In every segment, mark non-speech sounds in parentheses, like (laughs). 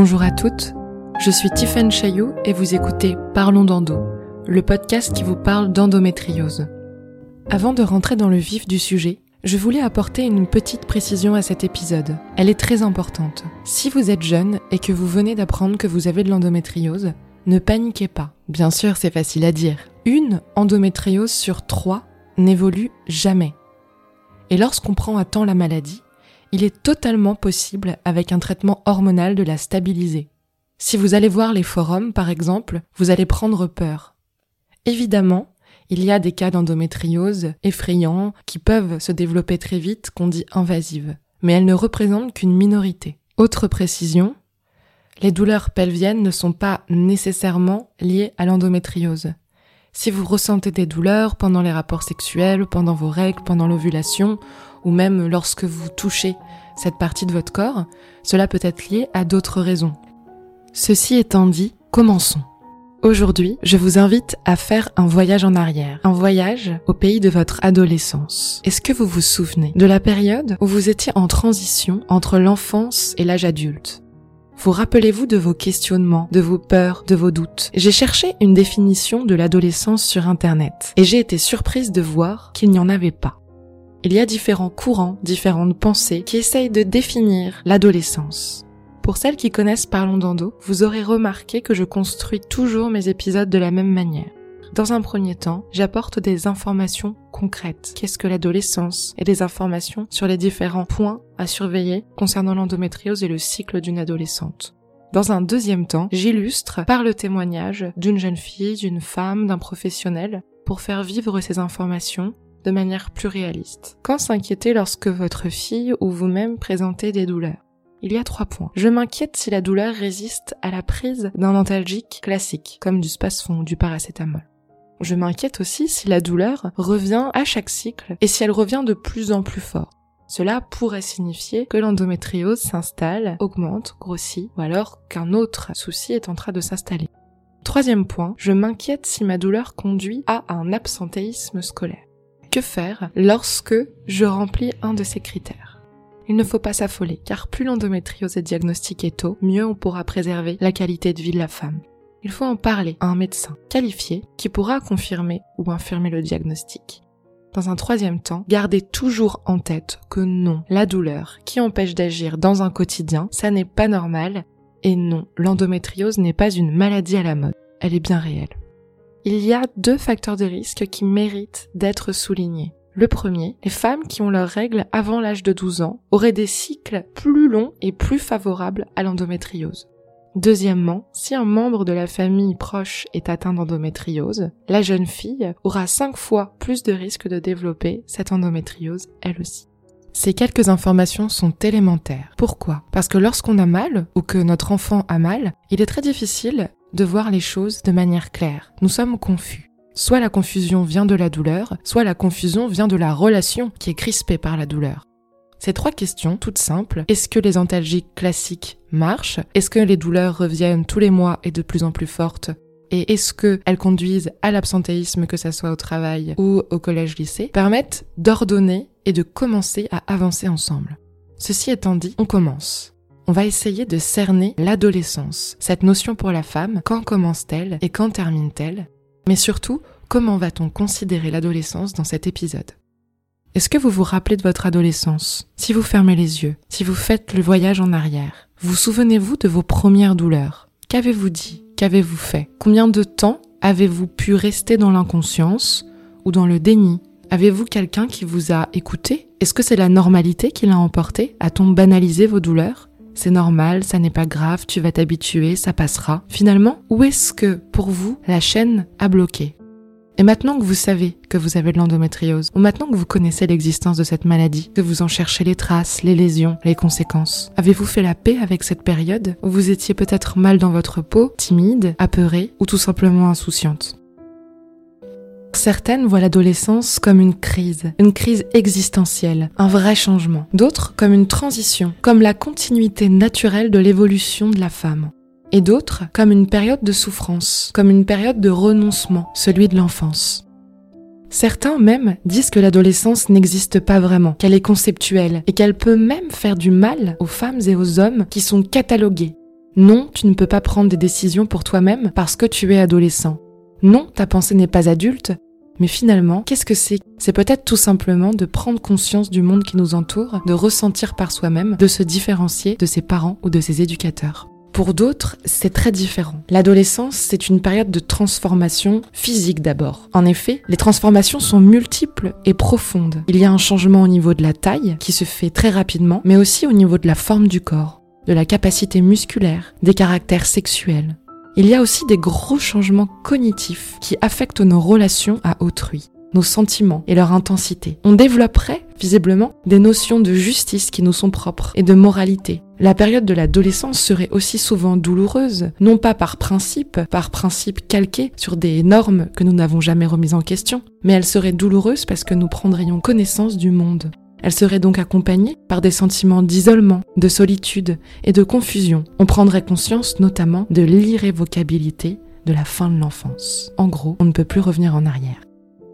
Bonjour à toutes, je suis Tiffaine Chaillou et vous écoutez Parlons d'endo, le podcast qui vous parle d'endométriose. Avant de rentrer dans le vif du sujet, je voulais apporter une petite précision à cet épisode. Elle est très importante. Si vous êtes jeune et que vous venez d'apprendre que vous avez de l'endométriose, ne paniquez pas. Bien sûr, c'est facile à dire. Une endométriose sur trois n'évolue jamais. Et lorsqu'on prend à temps la maladie, il est totalement possible avec un traitement hormonal de la stabiliser. Si vous allez voir les forums, par exemple, vous allez prendre peur. Évidemment, il y a des cas d'endométriose effrayants qui peuvent se développer très vite qu'on dit invasives, mais elles ne représentent qu'une minorité. Autre précision, les douleurs pelviennes ne sont pas nécessairement liées à l'endométriose. Si vous ressentez des douleurs pendant les rapports sexuels, pendant vos règles, pendant l'ovulation, ou même lorsque vous touchez cette partie de votre corps, cela peut être lié à d'autres raisons. Ceci étant dit, commençons. Aujourd'hui, je vous invite à faire un voyage en arrière, un voyage au pays de votre adolescence. Est-ce que vous vous souvenez de la période où vous étiez en transition entre l'enfance et l'âge adulte? Vous rappelez-vous de vos questionnements, de vos peurs, de vos doutes? J'ai cherché une définition de l'adolescence sur Internet et j'ai été surprise de voir qu'il n'y en avait pas. Il y a différents courants, différentes pensées qui essayent de définir l'adolescence. Pour celles qui connaissent Parlons d'Endo, vous aurez remarqué que je construis toujours mes épisodes de la même manière. Dans un premier temps, j'apporte des informations concrètes. Qu'est-ce que l'adolescence Et des informations sur les différents points à surveiller concernant l'endométriose et le cycle d'une adolescente. Dans un deuxième temps, j'illustre par le témoignage d'une jeune fille, d'une femme, d'un professionnel, pour faire vivre ces informations de manière plus réaliste. Quand s'inquiéter lorsque votre fille ou vous-même présentez des douleurs? Il y a trois points. Je m'inquiète si la douleur résiste à la prise d'un antalgique classique, comme du spasfon ou du paracétamol. Je m'inquiète aussi si la douleur revient à chaque cycle et si elle revient de plus en plus fort. Cela pourrait signifier que l'endométriose s'installe, augmente, grossit, ou alors qu'un autre souci est en train de s'installer. Troisième point, je m'inquiète si ma douleur conduit à un absentéisme scolaire. Que faire lorsque je remplis un de ces critères? Il ne faut pas s'affoler, car plus l'endométriose est diagnostiquée tôt, mieux on pourra préserver la qualité de vie de la femme il faut en parler à un médecin qualifié qui pourra confirmer ou infirmer le diagnostic. Dans un troisième temps, gardez toujours en tête que non, la douleur qui empêche d'agir dans un quotidien, ça n'est pas normal, et non, l'endométriose n'est pas une maladie à la mode, elle est bien réelle. Il y a deux facteurs de risque qui méritent d'être soulignés. Le premier, les femmes qui ont leurs règles avant l'âge de 12 ans auraient des cycles plus longs et plus favorables à l'endométriose. Deuxièmement, si un membre de la famille proche est atteint d'endométriose, la jeune fille aura 5 fois plus de risques de développer cette endométriose elle aussi. Ces quelques informations sont élémentaires. Pourquoi? Parce que lorsqu'on a mal, ou que notre enfant a mal, il est très difficile de voir les choses de manière claire. Nous sommes confus. Soit la confusion vient de la douleur, soit la confusion vient de la relation qui est crispée par la douleur. Ces trois questions, toutes simples, est-ce que les antalgiques classiques marchent? Est-ce que les douleurs reviennent tous les mois et de plus en plus fortes? Et est-ce qu'elles conduisent à l'absentéisme, que ce soit au travail ou au collège-lycée, permettent d'ordonner et de commencer à avancer ensemble. Ceci étant dit, on commence. On va essayer de cerner l'adolescence, cette notion pour la femme, quand commence-t-elle et quand termine-t-elle, mais surtout, comment va-t-on considérer l'adolescence dans cet épisode? Est-ce que vous vous rappelez de votre adolescence? Si vous fermez les yeux, si vous faites le voyage en arrière, vous souvenez-vous de vos premières douleurs? Qu'avez-vous dit? Qu'avez-vous fait? Combien de temps avez-vous pu rester dans l'inconscience ou dans le déni? Avez-vous quelqu'un qui vous a écouté? Est-ce que c'est la normalité qui l'a emporté A-t-on banalisé vos douleurs? C'est normal, ça n'est pas grave, tu vas t'habituer, ça passera. Finalement, où est-ce que, pour vous, la chaîne a bloqué? Et maintenant que vous savez que vous avez de l'endométriose, ou maintenant que vous connaissez l'existence de cette maladie, que vous en cherchez les traces, les lésions, les conséquences, avez-vous fait la paix avec cette période où vous étiez peut-être mal dans votre peau, timide, apeurée ou tout simplement insouciante? Certaines voient l'adolescence comme une crise, une crise existentielle, un vrai changement. D'autres comme une transition, comme la continuité naturelle de l'évolution de la femme et d'autres comme une période de souffrance, comme une période de renoncement, celui de l'enfance. Certains même disent que l'adolescence n'existe pas vraiment, qu'elle est conceptuelle et qu'elle peut même faire du mal aux femmes et aux hommes qui sont catalogués. Non, tu ne peux pas prendre des décisions pour toi-même parce que tu es adolescent. Non, ta pensée n'est pas adulte. Mais finalement, qu'est-ce que c'est? C'est peut-être tout simplement de prendre conscience du monde qui nous entoure, de ressentir par soi-même, de se différencier de ses parents ou de ses éducateurs. Pour d'autres, c'est très différent. L'adolescence, c'est une période de transformation physique d'abord. En effet, les transformations sont multiples et profondes. Il y a un changement au niveau de la taille qui se fait très rapidement, mais aussi au niveau de la forme du corps, de la capacité musculaire, des caractères sexuels. Il y a aussi des gros changements cognitifs qui affectent nos relations à autrui, nos sentiments et leur intensité. On développerait, visiblement, des notions de justice qui nous sont propres et de moralité. La période de l'adolescence serait aussi souvent douloureuse, non pas par principe, par principe calqué sur des normes que nous n'avons jamais remises en question, mais elle serait douloureuse parce que nous prendrions connaissance du monde. Elle serait donc accompagnée par des sentiments d'isolement, de solitude et de confusion. On prendrait conscience notamment de l'irrévocabilité de la fin de l'enfance. En gros, on ne peut plus revenir en arrière.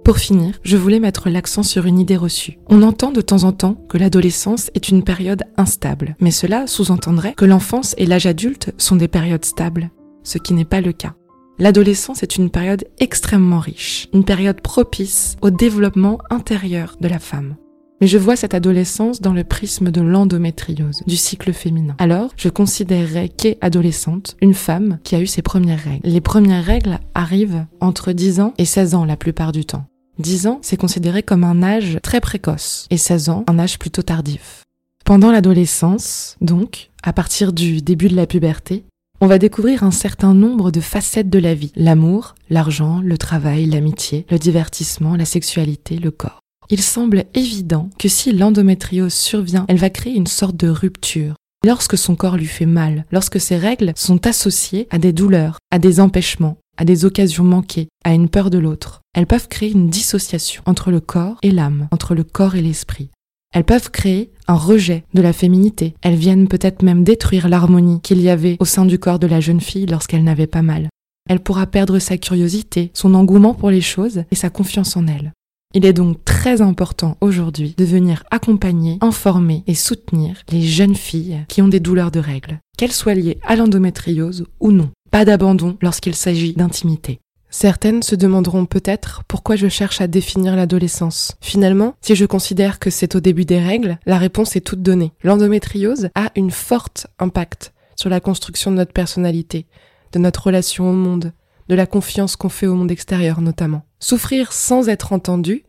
Pour finir, je voulais mettre l'accent sur une idée reçue. On entend de temps en temps que l'adolescence est une période instable, mais cela sous-entendrait que l'enfance et l'âge adulte sont des périodes stables, ce qui n'est pas le cas. L'adolescence est une période extrêmement riche, une période propice au développement intérieur de la femme. Mais je vois cette adolescence dans le prisme de l'endométriose, du cycle féminin. Alors, je considérerais qu'est adolescente une femme qui a eu ses premières règles. Les premières règles arrivent entre 10 ans et 16 ans la plupart du temps. 10 ans, c'est considéré comme un âge très précoce et 16 ans, un âge plutôt tardif. Pendant l'adolescence, donc, à partir du début de la puberté, on va découvrir un certain nombre de facettes de la vie. L'amour, l'argent, le travail, l'amitié, le divertissement, la sexualité, le corps. Il semble évident que si l'endométriose survient, elle va créer une sorte de rupture. Lorsque son corps lui fait mal, lorsque ses règles sont associées à des douleurs, à des empêchements, à des occasions manquées, à une peur de l'autre, elles peuvent créer une dissociation entre le corps et l'âme, entre le corps et l'esprit. Elles peuvent créer un rejet de la féminité. Elles viennent peut-être même détruire l'harmonie qu'il y avait au sein du corps de la jeune fille lorsqu'elle n'avait pas mal. Elle pourra perdre sa curiosité, son engouement pour les choses et sa confiance en elle. Il est donc très important aujourd'hui de venir accompagner, informer et soutenir les jeunes filles qui ont des douleurs de règles, qu'elles soient liées à l'endométriose ou non. Pas d'abandon lorsqu'il s'agit d'intimité. Certaines se demanderont peut-être pourquoi je cherche à définir l'adolescence. Finalement, si je considère que c'est au début des règles, la réponse est toute donnée. L'endométriose a une forte impact sur la construction de notre personnalité, de notre relation au monde, de la confiance qu'on fait au monde extérieur notamment. Souffrir sans être entendu,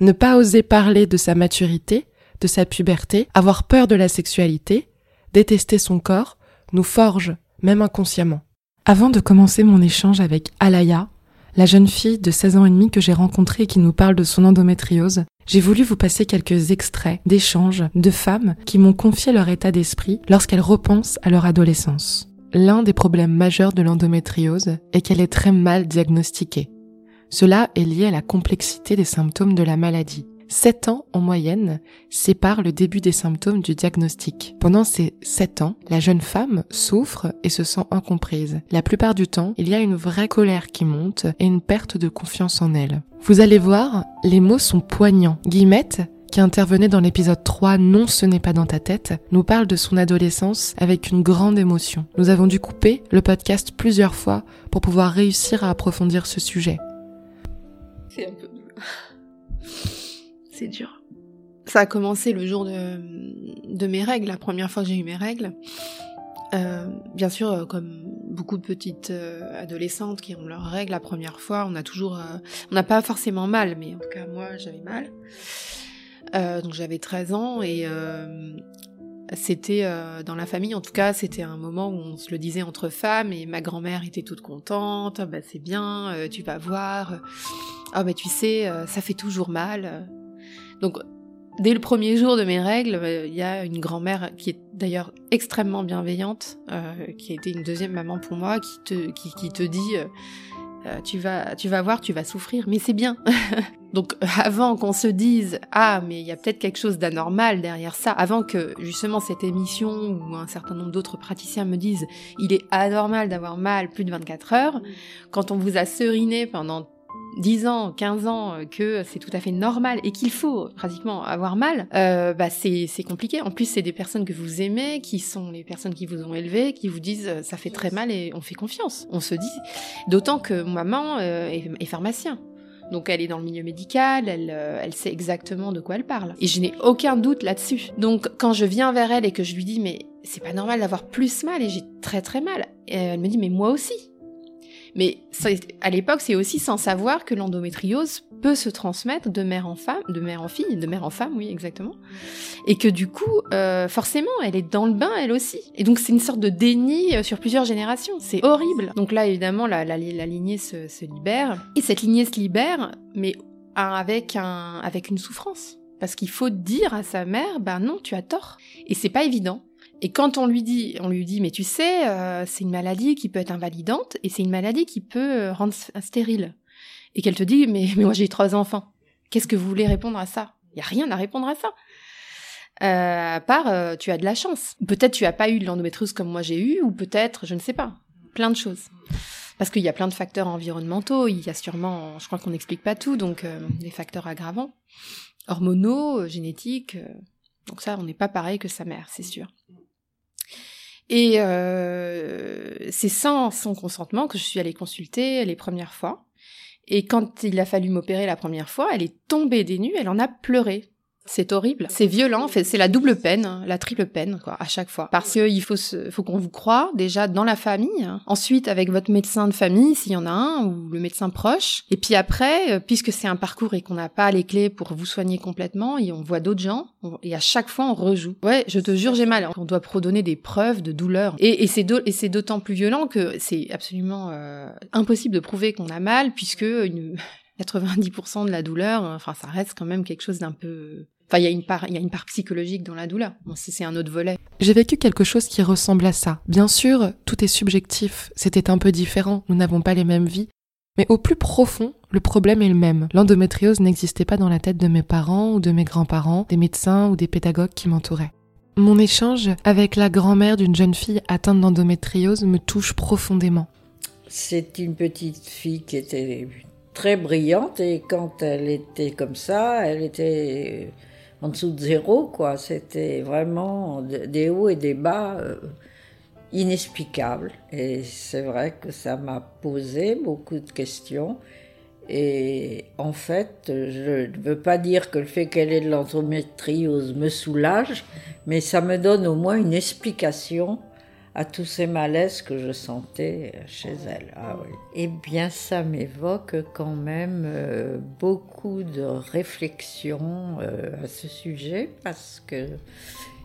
ne pas oser parler de sa maturité, de sa puberté, avoir peur de la sexualité, détester son corps, nous forge, même inconsciemment. Avant de commencer mon échange avec Alaya, la jeune fille de 16 ans et demi que j'ai rencontrée et qui nous parle de son endométriose, j'ai voulu vous passer quelques extraits d'échanges de femmes qui m'ont confié leur état d'esprit lorsqu'elles repensent à leur adolescence. L'un des problèmes majeurs de l'endométriose est qu'elle est très mal diagnostiquée. Cela est lié à la complexité des symptômes de la maladie. 7 ans en moyenne séparent le début des symptômes du diagnostic. Pendant ces 7 ans, la jeune femme souffre et se sent incomprise. La plupart du temps, il y a une vraie colère qui monte et une perte de confiance en elle. Vous allez voir, les mots sont poignants. Guillemette qui intervenait dans l'épisode 3 Non ce n'est pas dans ta tête, nous parle de son adolescence avec une grande émotion. Nous avons dû couper le podcast plusieurs fois pour pouvoir réussir à approfondir ce sujet. C'est un peu (laughs) C'est dur. Ça a commencé le jour de, de mes règles, la première fois que j'ai eu mes règles. Euh, bien sûr, euh, comme beaucoup de petites euh, adolescentes qui ont leurs règles la première fois, on a toujours, euh, on n'a pas forcément mal, mais en tout cas moi j'avais mal. Euh, donc j'avais 13 ans et euh, c'était euh, dans la famille, en tout cas, c'était un moment où on se le disait entre femmes et ma grand-mère était toute contente. bah c'est bien, tu vas voir. Ah bah tu sais, ça fait toujours mal. Donc dès le premier jour de mes règles, il y a une grand-mère qui est d'ailleurs extrêmement bienveillante, qui a été une deuxième maman pour moi, qui te qui, qui te dit euh, tu vas, tu vas voir, tu vas souffrir, mais c'est bien. (laughs) Donc avant qu'on se dise ah mais il y a peut-être quelque chose d'anormal derrière ça, avant que justement cette émission ou un certain nombre d'autres praticiens me disent il est anormal d'avoir mal plus de 24 heures, quand on vous a seriné pendant 10 ans, 15 ans euh, que c'est tout à fait normal et qu'il faut pratiquement avoir mal, euh, bah c'est compliqué. En plus, c'est des personnes que vous aimez, qui sont les personnes qui vous ont élevé, qui vous disent ça fait très mal et on fait confiance. On se dit, d'autant que maman est, est pharmacien. Donc elle est dans le milieu médical, elle, elle sait exactement de quoi elle parle. Et je n'ai aucun doute là-dessus. Donc quand je viens vers elle et que je lui dis mais c'est pas normal d'avoir plus mal et j'ai très très mal, elle me dit mais moi aussi. Mais à l'époque, c'est aussi sans savoir que l'endométriose peut se transmettre de mère en femme, de mère en fille, de mère en femme, oui, exactement. Et que du coup, euh, forcément, elle est dans le bain, elle aussi. Et donc, c'est une sorte de déni euh, sur plusieurs générations. C'est horrible. Donc là, évidemment, la, lignée se, libère. Et cette lignée se libère, mais avec, avec une souffrance. Parce qu'il faut dire à sa mère, ben non, tu as tort. Et c'est pas évident. Et quand on lui dit, on lui dit, mais tu sais, euh, c'est une maladie qui peut être invalidante et c'est une maladie qui peut euh, rendre stérile. Et qu'elle te dit, mais, moi j'ai trois enfants. Qu'est-ce que vous voulez répondre à ça? Il y a rien à répondre à ça. Euh, à part, tu as de la chance. Peut-être tu as pas eu de l'endométriose comme moi j'ai eu, ou peut-être, je ne sais pas, plein de choses. Parce qu'il y a plein de facteurs environnementaux. Il y a sûrement, je crois qu'on n'explique pas tout, donc des facteurs aggravants, hormonaux, génétiques. donc ça, on n'est pas pareil que sa mère, c'est sûr. Et euh, c'est sans son consentement que je suis allée consulter les premières fois. Et quand il a fallu m'opérer la première fois, elle est tombée des nues, elle en a pleuré. C'est horrible, c'est violent, c'est la double peine, hein, la triple peine, quoi, à chaque fois. Parce qu'il faut, faut qu'on vous croie déjà dans la famille, hein. ensuite avec votre médecin de famille s'il y en a un ou le médecin proche, et puis après, euh, puisque c'est un parcours et qu'on n'a pas les clés pour vous soigner complètement, et on voit d'autres gens, et à chaque fois on rejoue. Ouais, je te jure, j'ai mal. On doit prodonner des preuves de douleur, et, et c'est d'autant plus violent que c'est absolument euh, impossible de prouver qu'on a mal, puisque une (laughs) 90% de la douleur, enfin ça reste quand même quelque chose d'un peu Enfin, il y a une part, il y a une part psychologique dans la douleur. Bon, c'est un autre volet. J'ai vécu quelque chose qui ressemble à ça. Bien sûr, tout est subjectif. C'était un peu différent. Nous n'avons pas les mêmes vies. Mais au plus profond, le problème est le même. L'endométriose n'existait pas dans la tête de mes parents ou de mes grands-parents, des médecins ou des pédagogues qui m'entouraient. Mon échange avec la grand-mère d'une jeune fille atteinte d'endométriose me touche profondément. C'est une petite fille qui était très brillante et quand elle était comme ça, elle était en dessous de zéro, quoi. C'était vraiment des hauts et des bas euh, inexplicables. Et c'est vrai que ça m'a posé beaucoup de questions. Et en fait, je ne veux pas dire que le fait qu'elle ait de l'endométriose me soulage, mais ça me donne au moins une explication à tous ces malaises que je sentais chez elle. Ah oui. Eh bien, ça m'évoque quand même euh, beaucoup de réflexions euh, à ce sujet parce que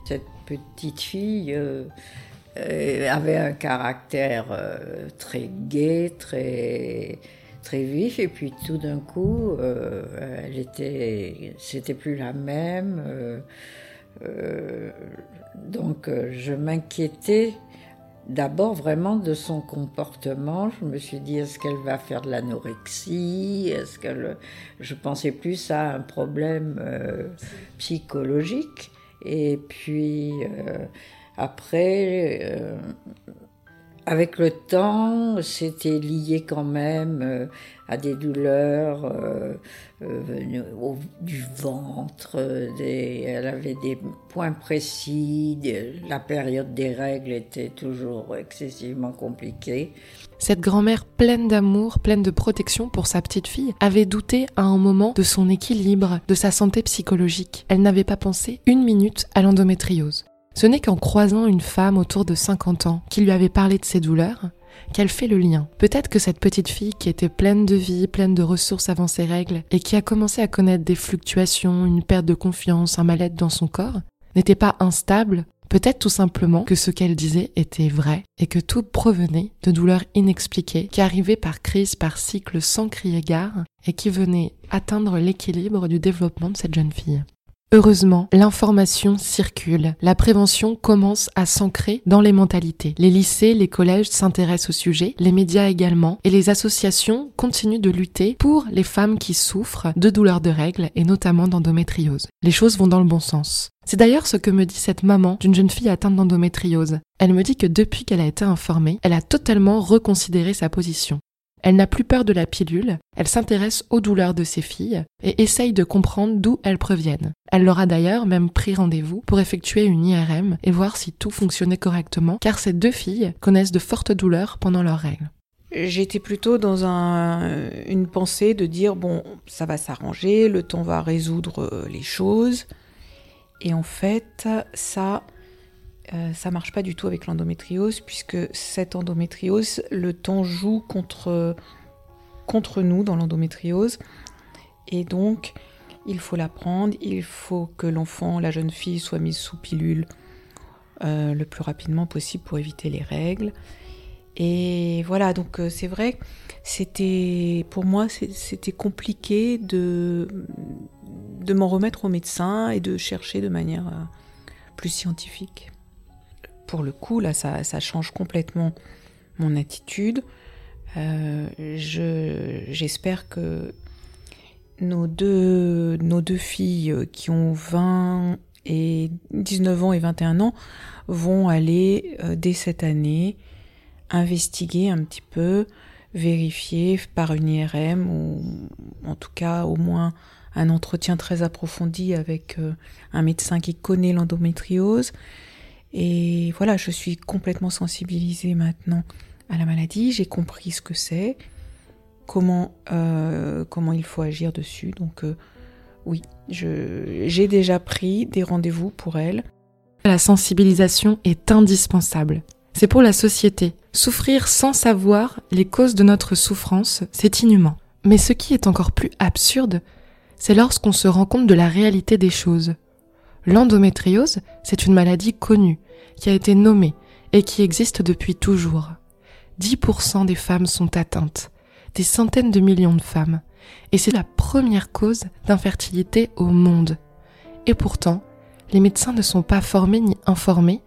cette petite fille euh, avait un caractère très gai, très très vif et puis tout d'un coup elle était c'était plus la même donc je m'inquiétais D'abord vraiment de son comportement, je me suis dit est-ce qu'elle va faire de l'anorexie? Est-ce qu'elle je pensais plus à un problème euh, psychologique. Et puis euh, après euh, avec le temps, c'était lié quand même à des douleurs euh, euh, du ventre, elle avait des points précis, la période des règles était toujours excessivement compliquée. Cette grand-mère pleine d'amour, pleine de protection pour sa petite fille, avait douté à un moment de son équilibre, de sa santé psychologique. Elle n'avait pas pensé une minute à l'endométriose. Ce n'est qu'en croisant une femme autour de 50 ans qui lui avait parlé de ses douleurs qu'elle fait le lien. Peut-être que cette petite fille qui était pleine de vie, pleine de ressources avant ses règles, et qui a commencé à connaître des fluctuations, une perte de confiance, un mal-être dans son corps, n'était pas instable, peut-être tout simplement que ce qu'elle disait était vrai, et que tout provenait de douleurs inexpliquées, qui arrivaient par crise, par cycle sans crier gare, et qui venaient atteindre l'équilibre du développement de cette jeune fille. Heureusement, l'information circule, la prévention commence à s'ancrer dans les mentalités. Les lycées, les collèges s'intéressent au sujet, les médias également, et les associations continuent de lutter pour les femmes qui souffrent de douleurs de règles et notamment d'endométriose. Les choses vont dans le bon sens. C'est d'ailleurs ce que me dit cette maman d'une jeune fille atteinte d'endométriose. Elle me dit que depuis qu'elle a été informée, elle a totalement reconsidéré sa position. Elle n'a plus peur de la pilule, elle s'intéresse aux douleurs de ses filles et essaye de comprendre d'où elles proviennent. Elle leur a d'ailleurs même pris rendez-vous pour effectuer une IRM et voir si tout fonctionnait correctement, car ces deux filles connaissent de fortes douleurs pendant leurs règles. J'étais plutôt dans un, une pensée de dire bon, ça va s'arranger, le temps va résoudre euh, les choses. Et en fait, ça, euh, ça marche pas du tout avec l'endométriose, puisque cette endométriose, le temps joue contre, contre nous dans l'endométriose. Et donc, il faut la prendre, il faut que l'enfant, la jeune fille, soit mise sous pilule euh, le plus rapidement possible pour éviter les règles. Et voilà, donc euh, c'est vrai, c'était pour moi c'était compliqué de, de m'en remettre au médecin et de chercher de manière plus scientifique pour le coup, là, ça, change complètement mon attitude. Euh, j'espère que nos deux, filles qui ont 20 et 19 ans et 21 ans vont aller euh, dès cette année investiguer un petit peu, vérifier par une IRM ou en tout cas au moins un entretien très approfondi avec euh, un médecin qui connaît l'endométriose et voilà, je suis complètement sensibilisée maintenant à la maladie, j'ai compris ce que c'est, comment, euh, comment il faut agir dessus. Donc euh, oui, j'ai déjà pris des rendez-vous pour elle. La sensibilisation est indispensable. C'est pour la société. Souffrir sans savoir les causes de notre souffrance, c'est inhumain. Mais ce qui est encore plus absurde, c'est lorsqu'on se rend compte de la réalité des choses. L'endométriose, c'est une maladie connue, qui a été nommée et qui existe depuis toujours. 10% des femmes sont atteintes, des centaines de millions de femmes, et c'est la première cause d'infertilité au monde. Et pourtant, les médecins ne sont pas formés ni informés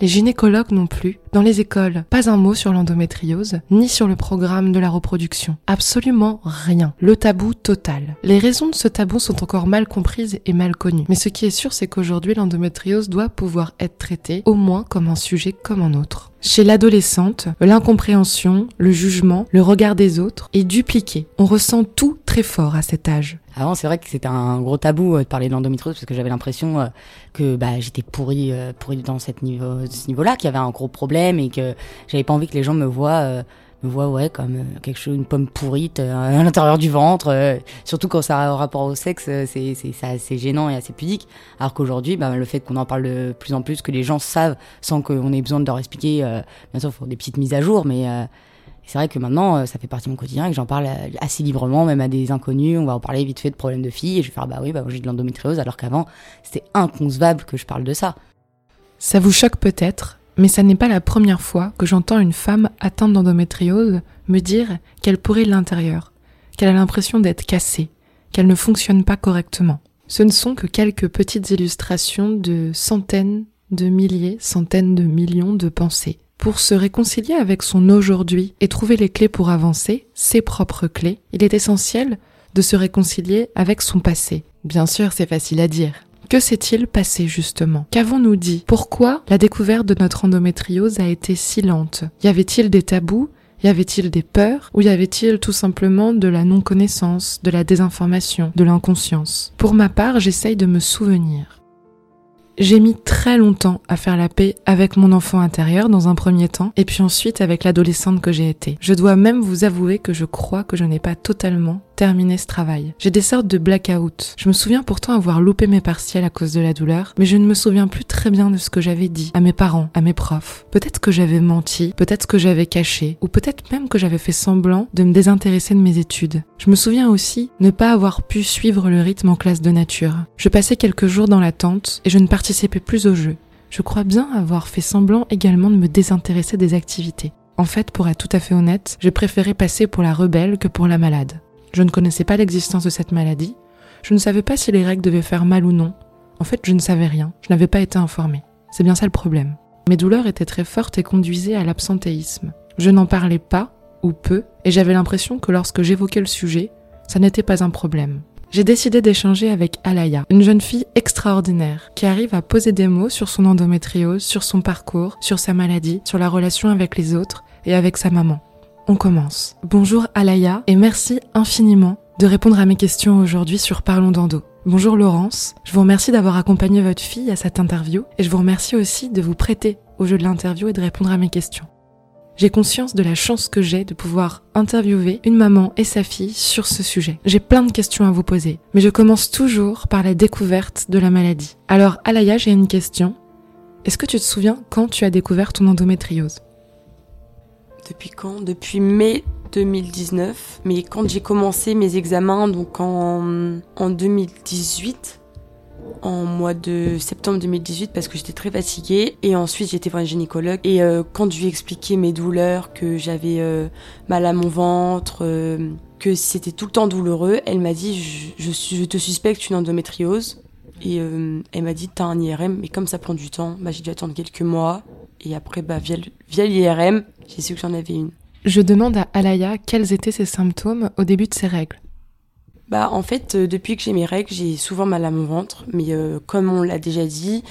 les gynécologues non plus, dans les écoles, pas un mot sur l'endométriose, ni sur le programme de la reproduction. Absolument rien. Le tabou total. Les raisons de ce tabou sont encore mal comprises et mal connues. Mais ce qui est sûr, c'est qu'aujourd'hui, l'endométriose doit pouvoir être traitée au moins comme un sujet comme un autre. Chez l'adolescente, l'incompréhension, le jugement, le regard des autres est dupliqué. On ressent tout très fort à cet âge. Avant, c'est vrai que c'était un gros tabou euh, de parler de l'endométriose parce que j'avais l'impression euh, que bah, j'étais pourrie, euh, pourrie dans cette niveau, ce niveau-là, qu'il y avait un gros problème et que j'avais pas envie que les gens me voient me voient ouais comme quelque chose une pomme pourrite à l'intérieur du ventre surtout quand ça a un rapport au sexe c'est c'est assez gênant et assez pudique. Alors qu'aujourd'hui bah, le fait qu'on en parle de plus en plus que les gens savent sans qu'on ait besoin de leur expliquer bien sûr il faut des petites mises à jour mais c'est vrai que maintenant, euh, ça fait partie de mon quotidien et que j'en parle euh, assez librement, même à des inconnus. On va en parler vite fait de problèmes de filles et je vais faire bah oui, bah j'ai de l'endométriose, alors qu'avant, c'était inconcevable que je parle de ça. Ça vous choque peut-être, mais ça n'est pas la première fois que j'entends une femme atteinte d'endométriose me dire qu'elle pourrait l'intérieur, qu'elle a l'impression d'être cassée, qu'elle ne fonctionne pas correctement. Ce ne sont que quelques petites illustrations de centaines de milliers, centaines de millions de pensées pour se réconcilier avec son aujourd'hui et trouver les clés pour avancer, ses propres clés, il est essentiel de se réconcilier avec son passé. Bien sûr, c'est facile à dire. Que s'est-il passé justement? Qu'avons-nous dit? Pourquoi la découverte de notre endométriose a été si lente? Y avait-il des tabous? Y avait-il des peurs? Ou y avait-il tout simplement de la non-connaissance, de la désinformation, de l'inconscience? Pour ma part, j'essaye de me souvenir. J'ai mis très longtemps à faire la paix avec mon enfant intérieur dans un premier temps, et puis ensuite avec l'adolescente que j'ai été. Je dois même vous avouer que je crois que je n'ai pas totalement terminé ce travail. J'ai des sortes de blackout. Je me souviens pourtant avoir loupé mes partiels à cause de la douleur, mais je ne me souviens plus très bien de ce que j'avais dit à mes parents, à mes profs. Peut-être que j'avais menti, peut-être que j'avais caché, ou peut-être même que j'avais fait semblant de me désintéresser de mes études. Je me souviens aussi ne pas avoir pu suivre le rythme en classe de nature. Je passais quelques jours dans la tente et je ne participais plus au jeu. Je crois bien avoir fait semblant également de me désintéresser des activités. En fait, pour être tout à fait honnête, je préférais passer pour la rebelle que pour la malade. Je ne connaissais pas l'existence de cette maladie. Je ne savais pas si les règles devaient faire mal ou non. En fait, je ne savais rien. Je n'avais pas été informée. C'est bien ça le problème. Mes douleurs étaient très fortes et conduisaient à l'absentéisme. Je n'en parlais pas, ou peu, et j'avais l'impression que lorsque j'évoquais le sujet, ça n'était pas un problème. J'ai décidé d'échanger avec Alaya, une jeune fille extraordinaire qui arrive à poser des mots sur son endométriose, sur son parcours, sur sa maladie, sur la relation avec les autres et avec sa maman. on commence. Bonjour Alaya et merci infiniment de répondre à mes questions aujourd'hui sur Parlons d'Endo. Bonjour Laurence, je vous remercie d'avoir accompagné votre fille à cette interview et je vous remercie aussi de vous prêter au jeu de l'interview et de répondre à mes questions. J'ai conscience de la chance que j'ai de pouvoir interviewer une maman et sa fille sur ce sujet. J'ai plein de questions à vous poser, mais je commence toujours par la découverte de la maladie. Alors Alaya, j'ai une question. Est-ce que tu te souviens quand tu as découvert ton endométriose? Depuis quand? Depuis mai 2019. Mais quand j'ai commencé mes examens, donc en, en 2018, en mois de septembre 2018 parce que j'étais très fatiguée et ensuite été voir un gynécologue et euh, quand je lui ai expliqué mes douleurs, que j'avais euh, mal à mon ventre, euh, que c'était tout le temps douloureux, elle m'a dit je, te suspecte une endométriose et elle m'a dit t'as un IRM mais comme ça prend du temps, bah, j'ai dû attendre quelques mois et après bah, via, via l'IRM j'ai su que j'en avais une. Je demande à Alaya quels étaient ses symptômes au début de ses règles. Bah en fait, euh, depuis que j'ai mes règles, j'ai souvent mal à mon ventre, mais euh, comme on l'a déjà dit,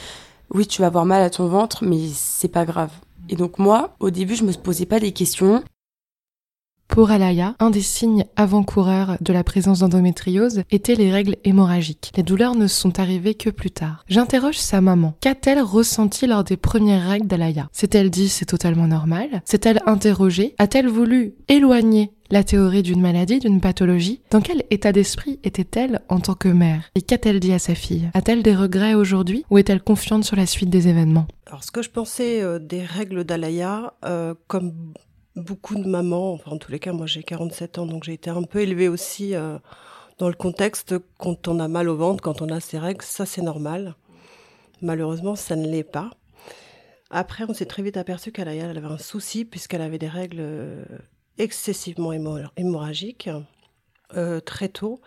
oui, tu vas avoir mal à ton ventre, mais c'est pas grave. Et donc moi, au début, je me posais pas des questions. Pour Alaya, un des signes avant-coureurs de la présence d'endométriose était les règles hémorragiques. Les douleurs ne sont arrivées que plus tard. J'interroge sa maman. Qu'a-t-elle ressenti lors des premières règles d'Alaya? S'est-elle dit c'est totalement normal? S'est-elle interrogée? A-t-elle voulu éloigner la théorie d'une maladie, d'une pathologie Dans quel état d'esprit était-elle en tant que mère? Et qu'a-t-elle dit à sa fille? A-t-elle des regrets aujourd'hui ou est-elle confiante sur la suite des événements? Alors ce que je pensais euh, des règles d'Alaya, euh, comme beaucoup de mamans, enfin en tous les cas moi j'ai 47 ans donc j'ai été un peu élevée aussi euh, dans le contexte quand on a mal au ventre, quand on a ses règles, ça c'est normal. Malheureusement ça ne l'est pas. Après on s'est très vite aperçu qu'Alaya avait un souci puisqu'elle avait des règles excessivement hémorragiques euh, très tôt.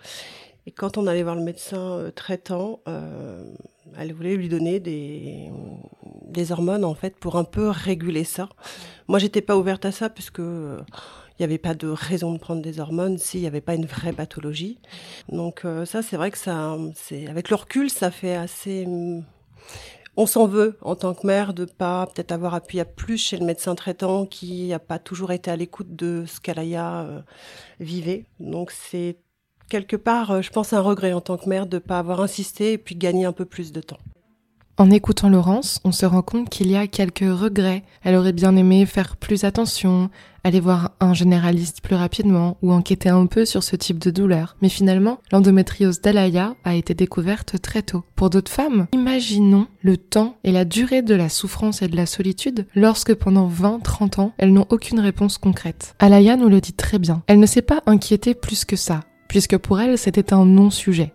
Et quand on allait voir le médecin euh, traitant, euh, elle voulait lui donner des, des hormones en fait pour un peu réguler ça. Moi, j'étais pas ouverte à ça puisque il n'y avait pas de raison de prendre des hormones s'il n'y avait pas une vraie pathologie. Donc ça, c'est vrai que ça, c'est avec le recul, ça fait assez on s'en veut en tant que mère de pas peut-être avoir appuyé à plus chez le médecin traitant qui n'a pas toujours été à l'écoute de ce qu'Alaya euh, vivait. Donc c'est quelque part, euh, je pense, un regret en tant que mère de pas avoir insisté et puis gagner un peu plus de temps. En écoutant Laurence, on se rend compte qu'il y a quelques regrets. Elle aurait bien aimé faire plus attention, aller voir un généraliste plus rapidement ou enquêter un peu sur ce type de douleur. Mais finalement, l'endométriose d'Alaya a été découverte très tôt. Pour d'autres femmes, imaginons le temps et la durée de la souffrance et de la solitude lorsque pendant 20-30 ans, elles n'ont aucune réponse concrète. Alaya nous le dit très bien. Elle ne s'est pas inquiétée plus que ça, puisque pour elle, c'était un non-sujet.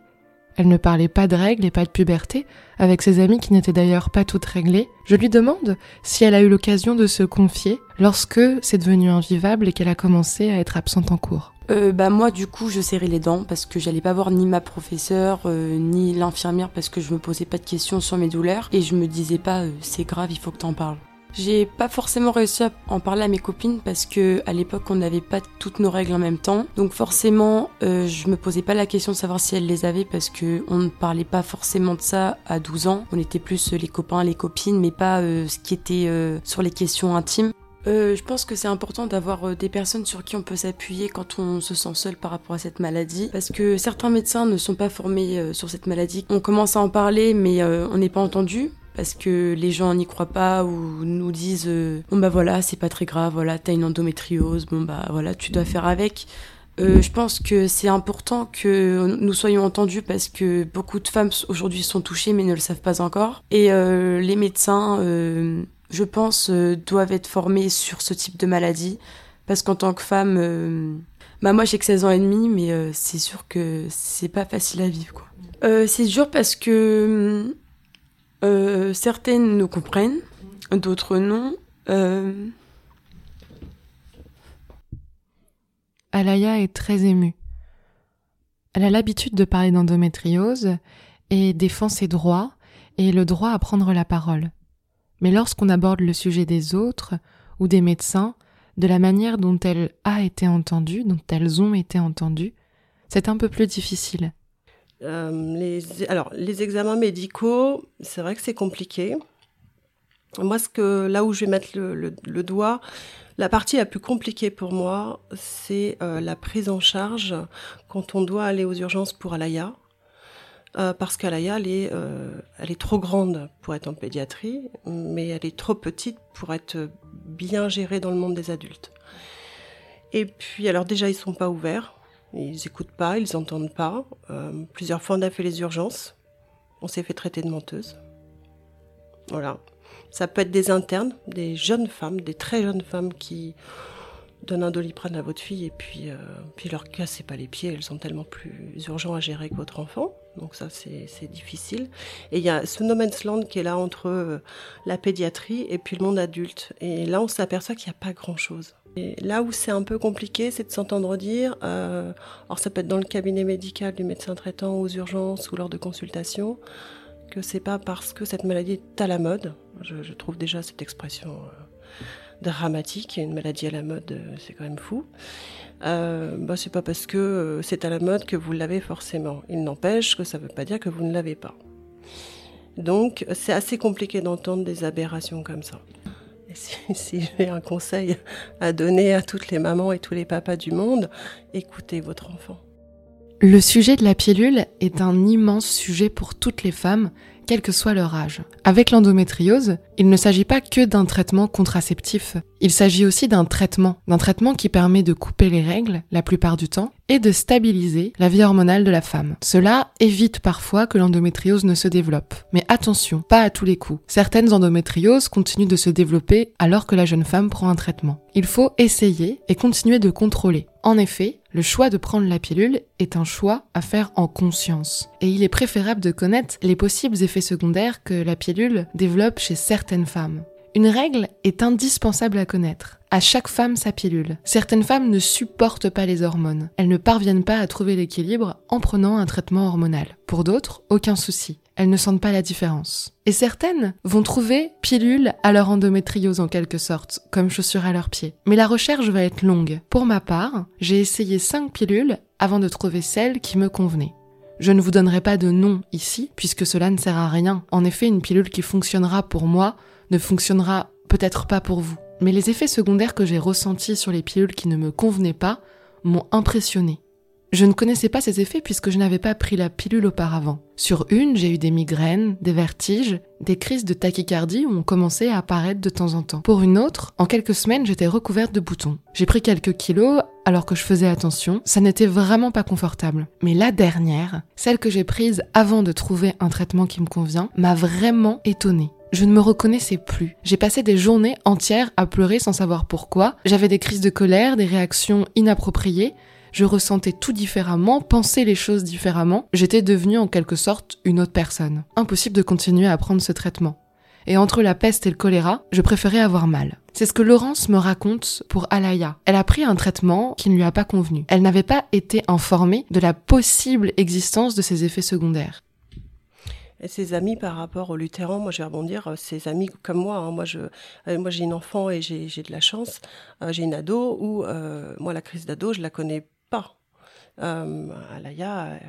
Elle ne parlait pas de règles et pas de puberté, avec ses amies qui n'étaient d'ailleurs pas toutes réglées. Je lui demande si elle a eu l'occasion de se confier lorsque c'est devenu invivable et qu'elle a commencé à être absente en cours. Euh, bah moi du coup je serrais les dents parce que j'allais pas voir ni ma professeure euh, ni l'infirmière parce que je me posais pas de questions sur mes douleurs et je me disais pas euh, c'est grave il faut que t'en parles. J'ai pas forcément réussi à en parler à mes copines parce que à l'époque on n'avait pas toutes nos règles en même temps. Donc forcément, euh, je me posais pas la question de savoir si elles les avaient parce que on ne parlait pas forcément de ça à 12 ans. On était plus les copains, les copines, mais pas euh, ce qui était euh, sur les questions intimes. Euh, je pense que c'est important d'avoir euh, des personnes sur qui on peut s'appuyer quand on se sent seul par rapport à cette maladie, parce que certains médecins ne sont pas formés euh, sur cette maladie. On commence à en parler, mais euh, on n'est pas entendu parce que les gens n'y croient pas ou nous disent euh, bon bah voilà c'est pas très grave voilà t'as une endométriose bon bah voilà tu dois faire avec. Euh, je pense que c'est important que nous soyons entendus parce que beaucoup de femmes aujourd'hui sont touchées mais ne le savent pas encore. Et euh, les médecins je pense doivent être formés sur ce type de maladie parce qu'en tant que femme bah moi j'ai que 16 ans et demi mais c'est sûr que c'est pas facile à vivre quoi. C'est dur parce que euh, certaines nous comprennent, d'autres non. Euh, Alaya est très émue. Elle a l'habitude de parler d'endométriose et défend ses droits et le droit à prendre la parole. Mais lorsqu'on aborde le sujet des autres ou des médecins, de la manière dont elle a été entendue, dont elles ont été entendues, c'est un peu plus difficile. Euh, les, alors, les examens médicaux, c'est vrai que c'est compliqué. Moi, ce que, là où je vais mettre le, doigt, la partie la plus compliquée pour moi, c'est euh, la prise en charge quand on doit aller aux urgences pour Alaya. Euh, parce qu'Alaya, elle, est, est trop grande pour être en pédiatrie, mais elle est trop petite pour être bien gérée dans le monde des adultes. Et puis, alors déjà, ils sont pas ouverts, ils n'écoutent pas, ils n'entendent pas. plusieurs fois, on a fait les urgences, on s'est fait traiter de menteuse. Voilà. Ça peut être des internes, des jeunes femmes, des très jeunes femmes qui donnent un doliprane à votre fille et puis, euh, puis leur cassez pas les pieds, elles sont tellement plus urgents à gérer que votre enfant. Donc ça, c'est difficile. Et il y a ce no man's land qui est là entre euh, la pédiatrie et puis le monde adulte. Et là, on s'aperçoit qu'il n'y a pas grand-chose. Et là où c'est un peu compliqué, c'est de s'entendre dire, euh, alors ça peut être dans le cabinet médical du médecin traitant aux urgences ou lors de consultations, que c'est pas parce que cette maladie est à la mode. Je, trouve déjà cette expression euh, dramatique. Une maladie à la mode, euh, c'est quand même fou. Euh, bah, c'est pas parce que euh, c'est à la mode que vous l'avez forcément. Il n'empêche que ça veut pas dire que vous ne l'avez pas. Donc, c'est assez compliqué d'entendre des aberrations comme ça. (laughs) Si j'ai un conseil à donner à toutes les mamans et tous les papas du monde, écoutez votre enfant. Le sujet de la pilule est un immense sujet pour toutes les femmes, quel que soit leur âge. Avec l'endométriose, il ne s'agit pas que d'un traitement contraceptif, il s'agit aussi d'un traitement, d'un traitement qui permet de couper les règles la plupart du temps et de stabiliser la vie hormonale de la femme. Cela évite parfois que l'endométriose ne se développe. Mais attention, pas à tous les coups. Certaines endométrioses continuent de se développer alors que la jeune femme prend un traitement. Il faut essayer et continuer de contrôler. En effet, le choix de prendre la pilule est un choix à faire en conscience. Et il est préférable de connaître les possibles effets secondaires que la pilule développe chez certaines femmes. Une règle est indispensable à connaître. À chaque femme sa pilule. Certaines femmes ne supportent pas les hormones. Elles ne parviennent pas à trouver l'équilibre en prenant un traitement hormonal. Pour d'autres, aucun souci. Elles ne sentent pas la différence. Et certaines vont trouver pilule à leur endométriose en quelque sorte, comme chaussure à leurs pieds. Mais la recherche va être longue. Pour ma part, j'ai essayé 5 pilules avant de trouver celle qui me convenait. Je ne vous donnerai pas de nom ici, puisque cela ne sert à rien. En effet, une pilule qui fonctionnera pour moi ne fonctionnera peut-être pas pour vous. Mais les effets secondaires que j'ai ressentis sur les pilules qui ne me convenaient pas m'ont impressionné. Je ne connaissais pas ces effets puisque je n'avais pas pris la pilule auparavant. Sur une, j'ai eu des migraines, des vertiges, des crises de tachycardie ont commencé à apparaître de temps en temps. Pour une autre, en quelques semaines, j'étais recouverte de boutons. J'ai pris quelques kilos alors que je faisais attention, ça n'était vraiment pas confortable. Mais la dernière, celle que j'ai prise avant de trouver un traitement qui me convient, m'a vraiment étonnée. Je ne me reconnaissais plus. J'ai passé des journées entières à pleurer sans savoir pourquoi. J'avais des crises de colère, des réactions inappropriées. Je ressentais tout différemment, pensais les choses différemment. J'étais devenue en quelque sorte une autre personne. Impossible de continuer à prendre ce traitement. Et entre la peste et le choléra, je préférais avoir mal. C'est ce que Laurence me raconte pour Alaya. Elle a pris un traitement qui ne lui a pas convenu. Elle n'avait pas été informée de la possible existence de ses effets secondaires. Et ses amis par rapport au Lutheran, moi je vais rebondir, euh, ses amis comme moi, hein, moi euh, moi j'ai une enfant et j'ai de la chance, euh, j'ai une ado où moi la crise d'ado je la connais Alaya,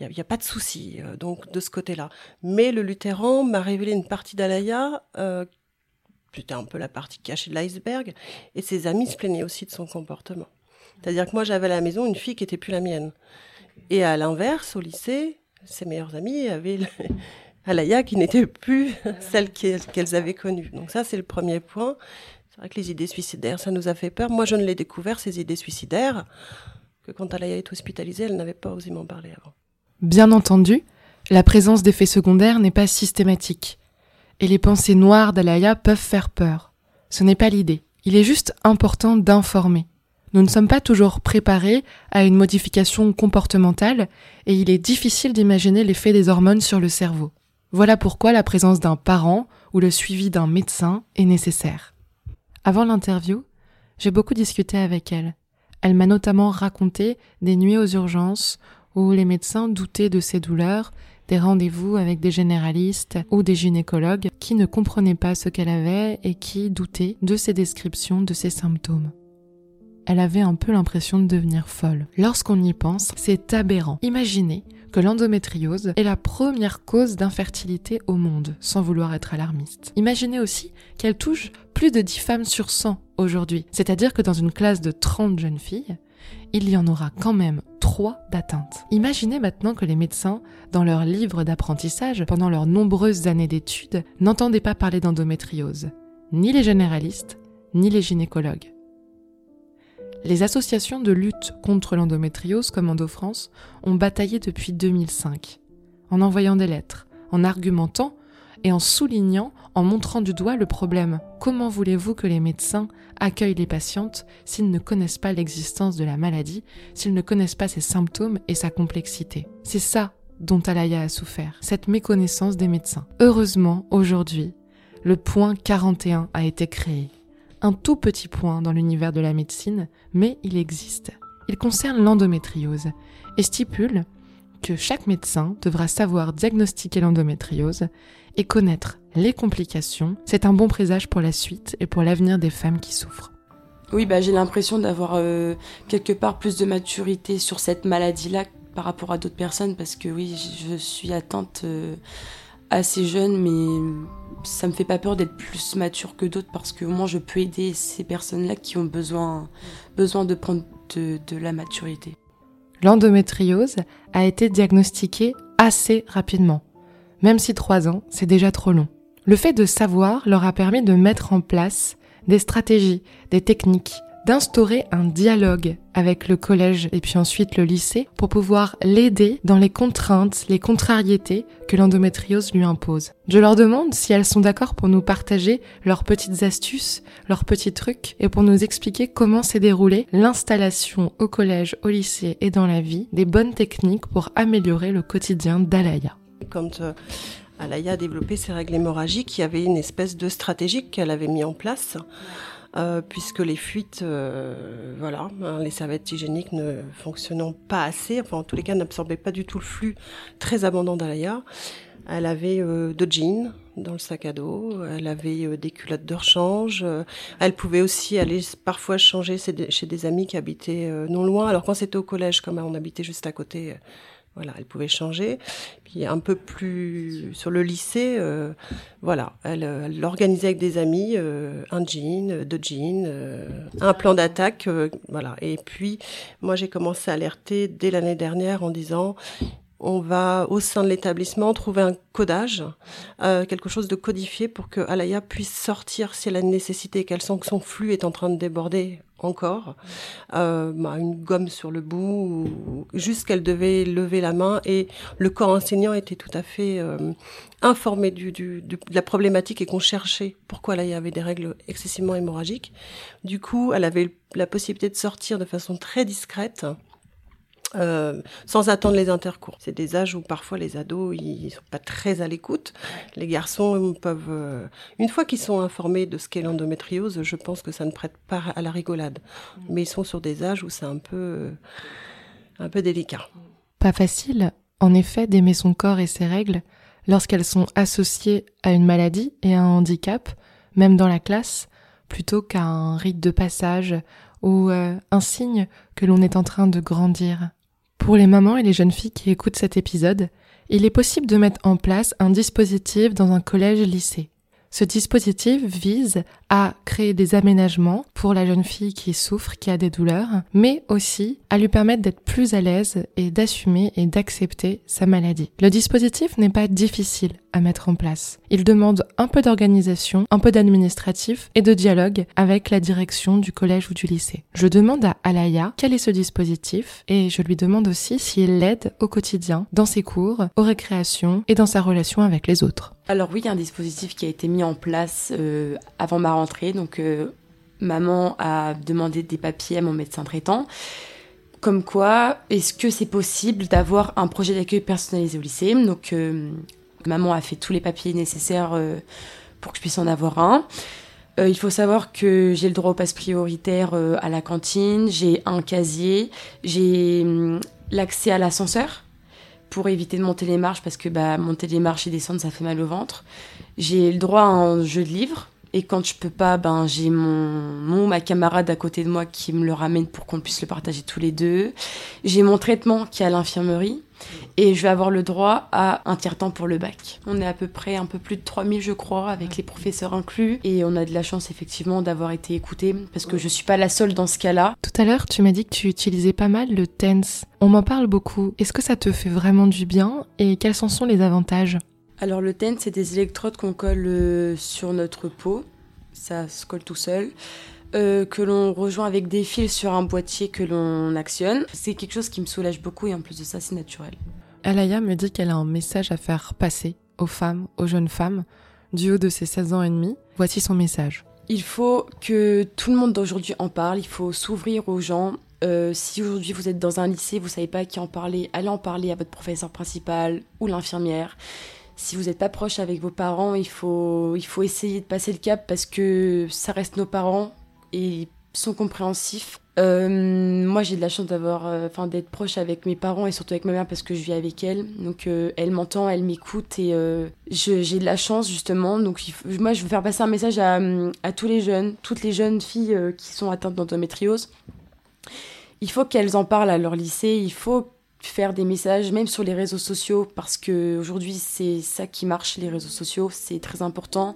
il n'y a, pas de souci donc de ce côté-là. Mais le Lutheran m'a révélé une partie d'Alaya, c'était un peu la partie cachée de l'iceberg, et ses amis se plaignaient aussi de son comportement. C'est-à-dire que moi j'avais à la maison une fille qui était plus la mienne. Et à l'inverse, au lycée, ses meilleures amies avaient (laughs) Alaya qui n'était plus (laughs) celle qu'elles avaient connue. Donc ça, c'est le premier point. C'est vrai que les idées suicidaires, ça nous a fait peur. Moi, je ne l'ai découvert, ces idées suicidaires, que quand Alaya est hospitalisée, elle n'avait pas osé m'en parler avant. Bien entendu, la présence d'effets secondaires n'est pas systématique. Et les pensées noires d'Alaya peuvent faire peur. Ce n'est pas l'idée. Il est juste important d'informer. Nous ne sommes pas toujours préparés à une modification comportementale et il est difficile d'imaginer l'effet des hormones sur le cerveau. Voilà pourquoi la présence d'un parent ou le suivi d'un médecin est nécessaire. Avant l'interview, j'ai beaucoup discuté avec elle. Elle m'a notamment raconté des nuits aux urgences où les médecins doutaient de ses douleurs, des rendez-vous avec des généralistes ou des gynécologues qui ne comprenaient pas ce qu'elle avait et qui doutaient de ses descriptions de ses symptômes. elle avait un peu l'impression de devenir folle. Lorsqu'on y pense, c'est aberrant. Imaginez l'endométriose est la première cause d'infertilité au monde, sans vouloir être alarmiste. Imaginez aussi qu'elle touche plus de 10 femmes sur 100 aujourd'hui, c'est-à-dire que dans une classe de 30 jeunes filles, il y en aura quand même 3 d'atteintes. Imaginez maintenant que les médecins, dans leurs livres d'apprentissage, pendant leurs nombreuses années d'études, n'entendaient pas parler d'endométriose, ni les généralistes, ni les gynécologues. Les associations de lutte contre l'endométriose comme EndoFrance ont bataillé depuis 2005, en envoyant des lettres, en argumentant et en soulignant, en montrant du doigt le problème. Comment voulez-vous que les médecins accueillent les patientes s'ils ne connaissent pas l'existence de la maladie, s'ils ne connaissent pas ses symptômes et sa complexité? C'est ça dont Alaya a souffert, cette méconnaissance des médecins. Heureusement, aujourd'hui, le point 41 a été créé un tout petit point dans l'univers de la médecine, mais il existe. Il concerne l'endométriose et stipule que chaque médecin devra savoir diagnostiquer l'endométriose et connaître les complications. C'est un bon présage pour la suite et pour l'avenir des femmes qui souffrent. Oui, bah, j'ai l'impression d'avoir euh, quelque part plus de maturité sur cette maladie-là par rapport à d'autres personnes parce que oui, je suis atteinte euh, assez jeune, mais ça me fait pas peur d'être plus mature que d'autres parce que au moins je peux aider ces personnes-là qui ont besoin, de prendre de, de la maturité. L'endométriose a été diagnostiquée assez rapidement, même si trois ans, c'est déjà trop long. Le fait de savoir leur a permis de mettre en place des stratégies, des techniques, d'instaurer un dialogue avec le collège et puis ensuite le lycée pour pouvoir l'aider dans les contraintes, les contrariétés que l'endométriose lui impose. Je leur demande si elles sont d'accord pour nous partager leurs petites astuces, leurs petits trucs et pour nous expliquer comment s'est déroulée l'installation au collège, au lycée et dans la vie des bonnes techniques pour améliorer le quotidien d'Alaya. Quand euh, Alaya a développé ses règles hémorragiques, il y avait une espèce de stratégie qu'elle avait mis en place. Euh, puisque les fuites, euh, voilà, hein, les serviettes hygiéniques ne fonctionnant pas assez, enfin en tous les cas n'absorbaient pas du tout le flux très abondant d'Alaya. Elle avait euh, de jeans dans le sac à dos, elle avait des culottes de rechange, elle pouvait aussi aller parfois changer chez des amis qui habitaient non loin. Alors quand c'était au collège, comme on habitait juste à côté, voilà, elle pouvait changer. Puis un peu plus sur le lycée, euh, voilà, elle, elle, organisait avec des amis euh, un jean, deux jeans, euh, un plan d'attaque, voilà. Et puis moi j'ai commencé à alerter dès l'année dernière en disant on va au sein de l'établissement trouver un codage, quelque chose de codifié pour que Alaya puisse sortir si elle a une nécessité, qu'elle sent que son flux est en train de déborder encore, euh, bah, une gomme sur le bout, ou juste qu'elle devait lever la main et le corps enseignant était tout à fait euh, informé du, du, de la problématique et qu'on cherchait pourquoi là il y avait des règles excessivement hémorragiques. Du coup, elle avait la possibilité de sortir de façon très discrète euh, sans attendre les intercours. C'est des âges où parfois les ados ils sont pas très à l'écoute. Les garçons peuvent, euh, une fois qu'ils sont informés de ce qu'est l'endométriose, je pense que ça ne prête pas à la rigolade. Mais ils sont sur des âges où c'est un peu, euh, un peu délicat. Pas facile, en effet, d'aimer son corps et ses règles lorsqu'elles sont associées à une maladie et à un handicap, même dans la classe, plutôt qu'à un rite de passage ou un signe que l'on est en train de grandir. Pour les mamans et les jeunes filles qui écoutent cet épisode, il est possible de mettre en place un dispositif dans un collège-lycée. Ce dispositif vise à créer des aménagements pour la jeune fille qui souffre, qui a des douleurs, mais aussi à lui permettre d'être plus à l'aise et d'assumer et d'accepter sa maladie. Le dispositif n'est pas difficile mettre en place. Il demande un peu d'organisation, un peu d'administratif et de dialogue avec la direction du collège ou du lycée. Je demande à Alaya quel est ce dispositif et je lui demande aussi s'il l'aide au quotidien, dans ses cours, aux récréations et dans sa relation avec les autres. Alors oui, il y a un dispositif qui a été mis en place euh, avant ma rentrée. Donc euh, maman a demandé des papiers à mon médecin traitant. Comme quoi, est-ce que c'est possible d'avoir un projet d'accueil personnalisé au lycée? Donc euh, maman a fait tous les papiers nécessaires pour que je puisse en avoir un. il faut savoir que j'ai le droit au passe prioritaire à la cantine, j'ai un casier, j'ai hum, l'accès à l'ascenseur pour éviter de monter les marches parce que bah, monter les marches et descendre ça fait mal au ventre. J'ai le droit à un jeu de livres Et quand je peux pas, ben j'ai mon, mon ma camarade à côté de moi qui me le ramène pour qu'on puisse le partager tous les deux. J'ai mon traitement qui est à l'infirmerie et je vais avoir le droit à un tiers-temps pour le bac. On est à peu près un peu plus de 3000 je crois avec les professeurs inclus et on a de la chance effectivement d'avoir été écoutés parce que je suis pas la seule dans ce cas-là. Tout à l'heure, tu m'as dit que tu utilisais pas mal le TENS. On m'en parle beaucoup. Est-ce que ça te fait vraiment du bien? Et quels en sont les avantages? Alors le TENS c'est des électrodes qu'on colle euh, sur notre peau. Ça se colle tout seul. Euh, que l'on rejoint avec des fils sur un boîtier que l'on actionne. C'est quelque chose qui me soulage beaucoup et en plus de ça, c'est naturel. Alaya me dit qu'elle a un message à faire passer aux femmes, aux jeunes femmes, du haut de ses 16 ans et demi. Voici son message. Il faut que tout le monde d'aujourd'hui en parle, il faut s'ouvrir aux gens. Euh, si aujourd'hui vous êtes dans un lycée, vous savez pas à qui en parler, allez en parler à votre professeur principal ou l'infirmière si vous n'êtes pas proche avec vos parents, il faut, il faut essayer de passer le cap parce que ça reste nos parents et sont compréhensifs. Euh, moi, j'ai de la chance d'avoir, euh, enfin, d'être proche avec mes parents et surtout avec ma mère parce que je vis avec elle. Donc, euh, elle m'entend, elle m'écoute et j'ai de la chance justement. Donc, moi, je veux faire passer un message à, à tous les jeunes, toutes les jeunes filles qui sont atteintes d'endométriose. Il faut qu'elles en parlent à leur lycée. Il faut faire des messages, même sur les réseaux sociaux, parce que aujourd'hui, c'est ça qui marche, les réseaux sociaux, c'est très important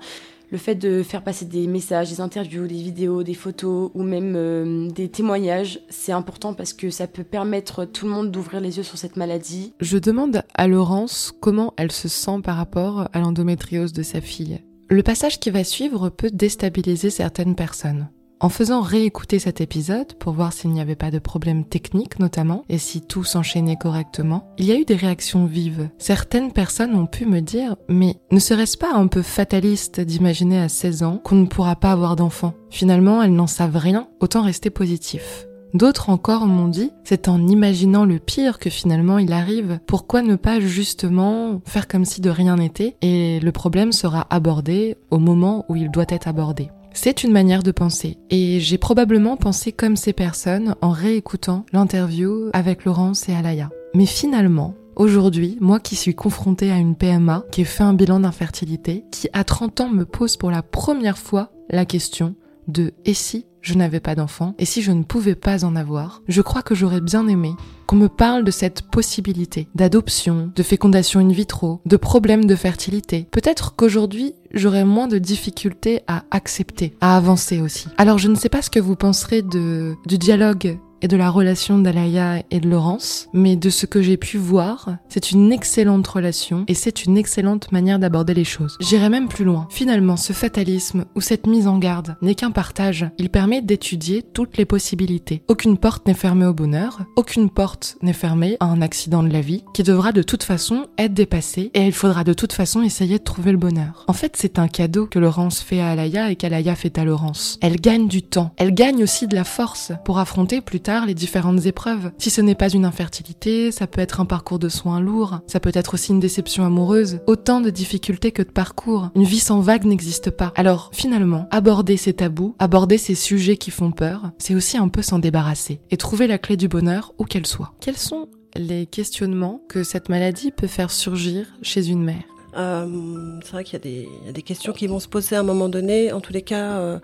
le fait de faire passer des messages, des interviews, des vidéos, des photos ou même euh, des témoignages, c'est important parce que ça peut permettre tout le monde d'ouvrir les yeux sur cette maladie. Je demande à Laurence comment elle se sent par rapport à l'endométriose de sa fille. Le passage qui va suivre peut déstabiliser certaines personnes. En faisant réécouter cet épisode pour voir s'il n'y avait pas de problème technique notamment et si tout s'enchaînait correctement, il y a eu des réactions vives. Certaines personnes ont pu me dire mais ne serait-ce pas un peu fataliste d'imaginer à 16 ans qu'on ne pourra pas avoir d'enfant? Finalement, elles n'en savent rien, autant rester positif. D'autres encore m'ont dit, c'est en imaginant le pire que finalement il arrive. Pourquoi ne pas justement faire comme si de rien n'était et le problème sera abordé au moment où il doit être abordé. C'est une manière de penser et j'ai probablement pensé comme ces personnes en réécoutant l'interview avec Laurence et Alaya. Mais finalement, Aujourd'hui, moi qui suis confrontée à une PMA, qui ai fait un bilan d'infertilité, qui à 30 ans me pose pour la première fois la question de et si? Je n'avais pas d'enfant et si je ne pouvais pas en avoir, je crois que j'aurais bien aimé qu'on me parle de cette possibilité d'adoption, de fécondation in vitro, de problèmes de fertilité. Peut-être qu'aujourd'hui, j'aurais moins de difficultés à accepter, à avancer aussi. Alors je ne sais pas ce que vous penserez de, du dialogue et de la relation d'Alaya et de Laurence, mais de ce que j'ai pu voir, c'est une excellente relation et c'est une excellente manière d'aborder les choses. J'irai même plus loin. Finalement, ce fatalisme ou cette mise en garde n'est qu'un partage. Il permet d'étudier toutes les possibilités. Aucune porte n'est fermée au bonheur, aucune porte n'est fermée à un accident de la vie qui devra de toute façon être dépassé et il faudra de toute façon essayer de trouver le bonheur. En fait, c'est un cadeau que Laurence fait à Alaya et qu'Alaya fait à Laurence. Elle gagne du temps. Elle gagne aussi de la force pour affronter plus tard les différentes épreuves. Si ce n'est pas une infertilité, ça peut être un parcours de soins lourd, ça peut être aussi une déception amoureuse, autant de difficultés que de parcours. Une vie sans vague n'existe pas. Alors finalement, aborder ces tabous, aborder ces sujets qui font peur, c'est aussi un peu s'en débarrasser et trouver la clé du bonheur où qu'elle soit. Quels sont les questionnements que cette maladie peut faire surgir chez une mère? Euh, C'est vrai qu'il y, a des questions qui vont se poser à un moment donné. En tous les cas, euh,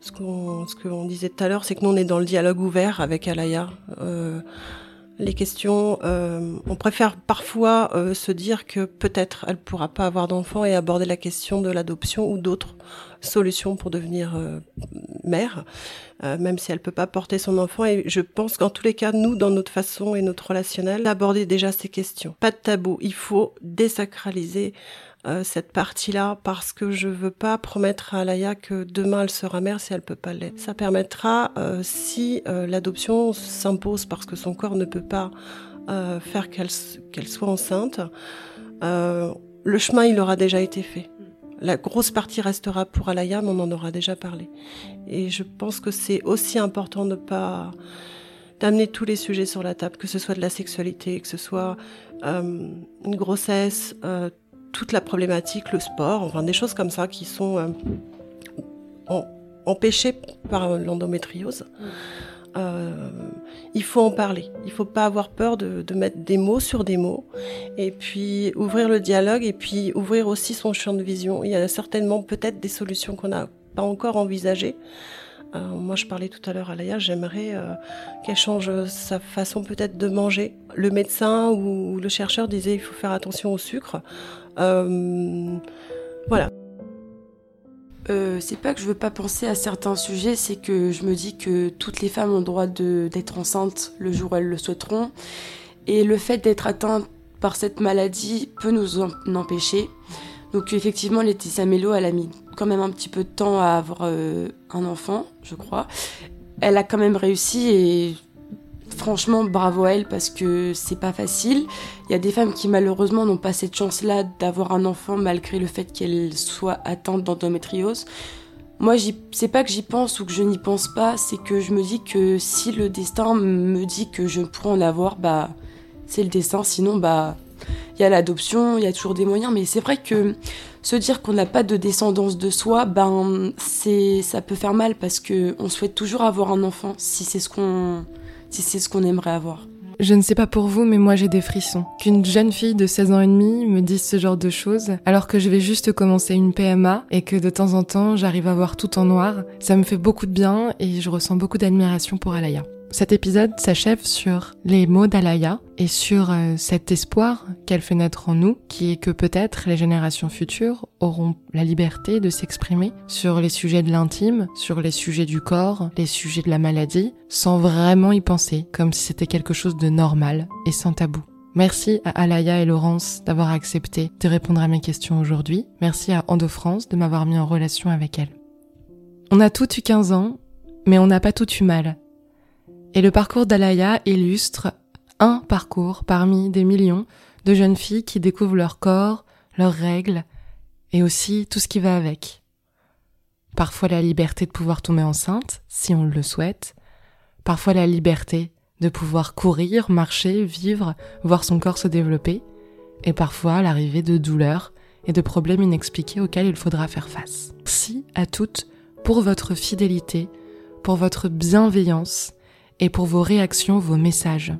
ce qu'on ce disait tout à l'heure, c'est que nous on est dans le dialogue ouvert avec Alaya. Euh, les questions, euh, on préfère parfois euh, se dire que peut-être elle pourra pas avoir d'enfant et aborder la question de l'adoption ou d'autres solutions pour devenir mère, même si elle peut pas porter son enfant. Et je pense qu'en tous les cas, nous, dans notre façon et notre relationnel, d'aborder déjà ces questions. Pas de tabou. Il faut désacraliser euh, cette partie-là parce que je veux pas promettre à Alaya que demain elle sera mère si elle peut pas l'être. Ça permettra euh, si euh, l'adoption s'impose parce que son corps ne peut pas faire qu'elle qu'elle soit enceinte. le chemin il aura déjà été fait. La grosse partie restera pour Alaya, mais on en aura déjà parlé. Et je pense que c'est aussi important de pas d'amener tous les sujets sur la table, que ce soit de la sexualité, que ce soit une grossesse, toute la problématique, le sport, enfin des choses comme ça qui sont euh, empêchées par l'endométriose. Mm. Euh, il faut en parler. Il faut pas avoir peur de, de, mettre des mots sur des mots. Et puis ouvrir le dialogue et puis ouvrir aussi son champ de vision. Il y a certainement peut-être des solutions qu'on n'a pas encore envisagées. Euh, moi, je parlais tout à l'heure à Laïa, j'aimerais euh, qu'elle change sa façon peut-être de manger. Le médecin ou le chercheur disait il faut faire attention au sucre. Euh, voilà. Euh, c'est pas que je veux pas penser à certains sujets, c'est que je me dis que toutes les femmes ont droit d'être enceintes le jour où elles le souhaiteront. Et le fait d'être atteinte par cette maladie peut nous en empêcher. Donc effectivement, Laetitia Mello, elle a mis quand même un petit peu de temps à avoir euh, un enfant, je crois. Elle a quand même réussi et franchement, bravo à elle parce que c'est pas facile. Il y a des femmes qui malheureusement n'ont pas cette chance-là d'avoir un enfant malgré le fait qu'elles soient atteintes d'endométriose. Moi, c'est pas que j'y pense ou que je n'y pense pas, c'est que je me dis que si le destin me dit que je pourrais en avoir, bah c'est le destin. Sinon, bah il y a l'adoption, il y a toujours des moyens, mais c'est vrai que se dire qu'on n'a pas de descendance de soi, ben c'est ça peut faire mal parce que on souhaite toujours avoir un enfant si c'est ce qu'on si c'est ce qu'on aimerait avoir. Je ne sais pas pour vous, mais moi j'ai des frissons. Qu'une jeune fille de 16 ans et demi me dise ce genre de choses, alors que je vais juste commencer une PMA et que de temps en temps j'arrive à voir tout en noir, ça me fait beaucoup de bien et je ressens beaucoup d'admiration pour Alaya. Cet épisode s'achève sur les mots d'Alaya et sur euh, cet espoir qu'elle fait naître en nous, qui est que peut-être les générations futures auront la liberté de s'exprimer sur les sujets de l'intime, sur les sujets du corps, les sujets de la maladie, sans vraiment y penser, comme si c'était quelque chose de normal et sans tabou. Merci à Alaya et Laurence d'avoir accepté de répondre à mes questions aujourd'hui. Merci à Endo France de m'avoir mis en relation avec elle. On a tous eu 15 ans, mais on n'a pas tout eu mal. Et le parcours d'Alaya illustre un parcours parmi des millions de jeunes filles qui découvrent leur corps, leurs règles et aussi tout ce qui va avec. Parfois la liberté de pouvoir tomber enceinte, si on le souhaite, parfois la liberté de pouvoir courir, marcher, vivre, voir son corps se développer, et parfois l'arrivée de douleurs et de problèmes inexpliqués auxquels il faudra faire face. Merci à toutes pour votre fidélité, pour votre bienveillance et pour vos réactions, vos messages.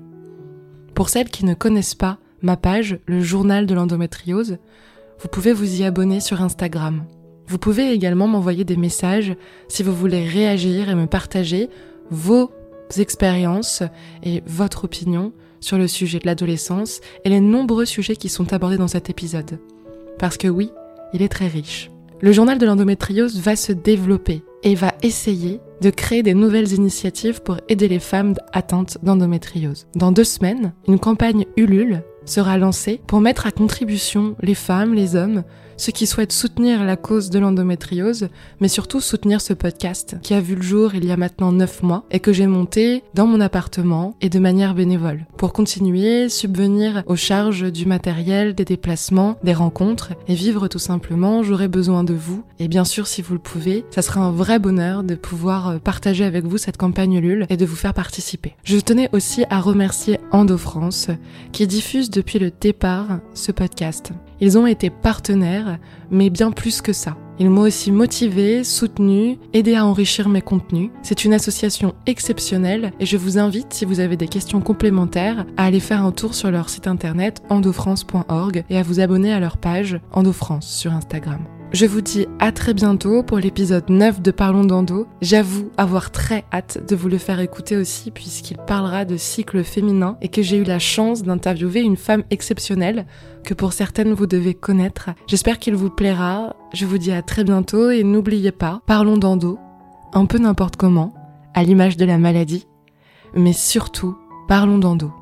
Pour celles qui ne connaissent pas ma page, le journal de l'endométriose, vous pouvez vous y abonner sur Instagram. Vous pouvez également m'envoyer des messages si vous voulez réagir et me partager vos expériences et votre opinion sur le sujet de l'adolescence et les nombreux sujets qui sont abordés dans cet épisode. Parce que oui, il est très riche. Le journal de l'endométriose va se développer et va essayer de créer des nouvelles initiatives pour aider les femmes atteintes d'endométriose. Dans deux semaines, une campagne Ulule sera lancée pour mettre à contribution les femmes, les hommes, ceux qui souhaitent soutenir la cause de l'endométriose, mais surtout soutenir ce podcast qui a vu le jour il y a maintenant 9 mois et que j'ai monté dans mon appartement et de manière bénévole pour continuer, subvenir aux charges du matériel, des déplacements, des rencontres et vivre tout simplement. J'aurai besoin de vous et bien sûr si vous le pouvez, ça sera un vrai bonheur de pouvoir euh, partager avec vous cette campagne Lul et de vous faire participer. Je tenais aussi à remercier Endo France qui diffuse depuis le départ ce podcast. Ils ont été partenaires, mais bien plus que ça. Ils m'ont aussi motivé, soutenu, aidé à enrichir mes contenus. C'est une association exceptionnelle et je vous invite, si vous avez des questions complémentaires, à aller faire un tour sur leur site internet endofrance.org et à vous abonner à leur page Endofrance sur Instagram. Je vous dis à très bientôt pour l'épisode 9 de Parlons d'Endo. J'avoue avoir très hâte de vous le faire écouter aussi puisqu'il parlera de cycle féminin et que j'ai eu la chance d'interviewer une femme exceptionnelle que pour certaines vous devez connaître. J'espère qu'il vous plaira. Je vous dis à très bientôt et n'oubliez pas, parlons d'endo, un peu n'importe comment, à l'image de la maladie, mais surtout, parlons d'endo.